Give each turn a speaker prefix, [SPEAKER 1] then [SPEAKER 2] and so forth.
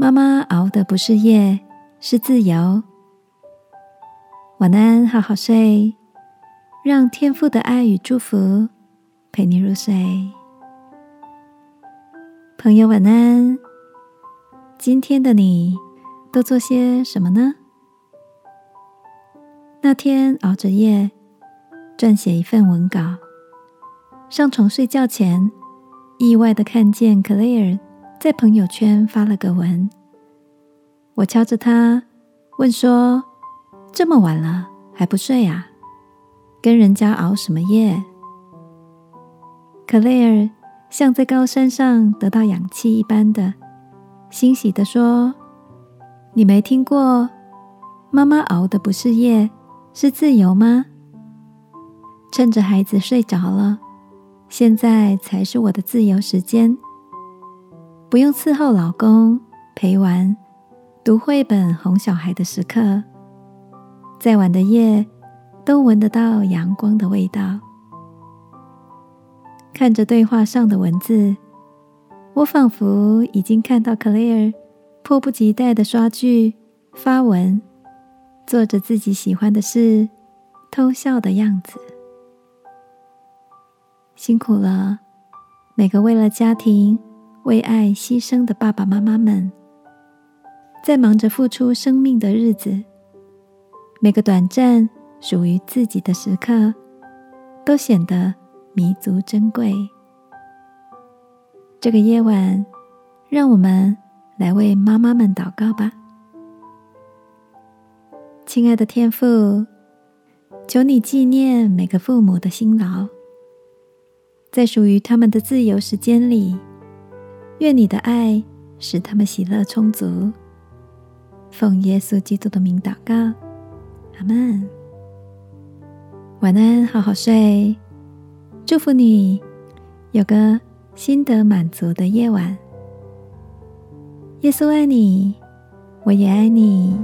[SPEAKER 1] 妈妈熬的不是夜，是自由。晚安，好好睡，让天父的爱与祝福陪你入睡。朋友，晚安。今天的你都做些什么呢？那天熬着夜撰写一份文稿，上床睡觉前，意外的看见 Claire 在朋友圈发了个文。我敲着他问说：“这么晚了还不睡啊？跟人家熬什么夜？”克莱尔像在高山上得到氧气一般的欣喜的说：“你没听过妈妈熬的不是夜，是自由吗？趁着孩子睡着了，现在才是我的自由时间，不用伺候老公陪玩。”读绘本、哄小孩的时刻，再晚的夜都闻得到阳光的味道。看着对话上的文字，我仿佛已经看到 Clare 迫不及待的刷剧、发文，做着自己喜欢的事，偷笑的样子。辛苦了，每个为了家庭、为爱牺牲的爸爸妈妈们。在忙着付出生命的日子，每个短暂属于自己的时刻，都显得弥足珍贵。这个夜晚，让我们来为妈妈们祷告吧。亲爱的天父，求你纪念每个父母的辛劳，在属于他们的自由时间里，愿你的爱使他们喜乐充足。奉耶稣基督的名祷告，阿门。晚安，好好睡。祝福你有个心得满足的夜晚。耶稣爱你，我也爱你。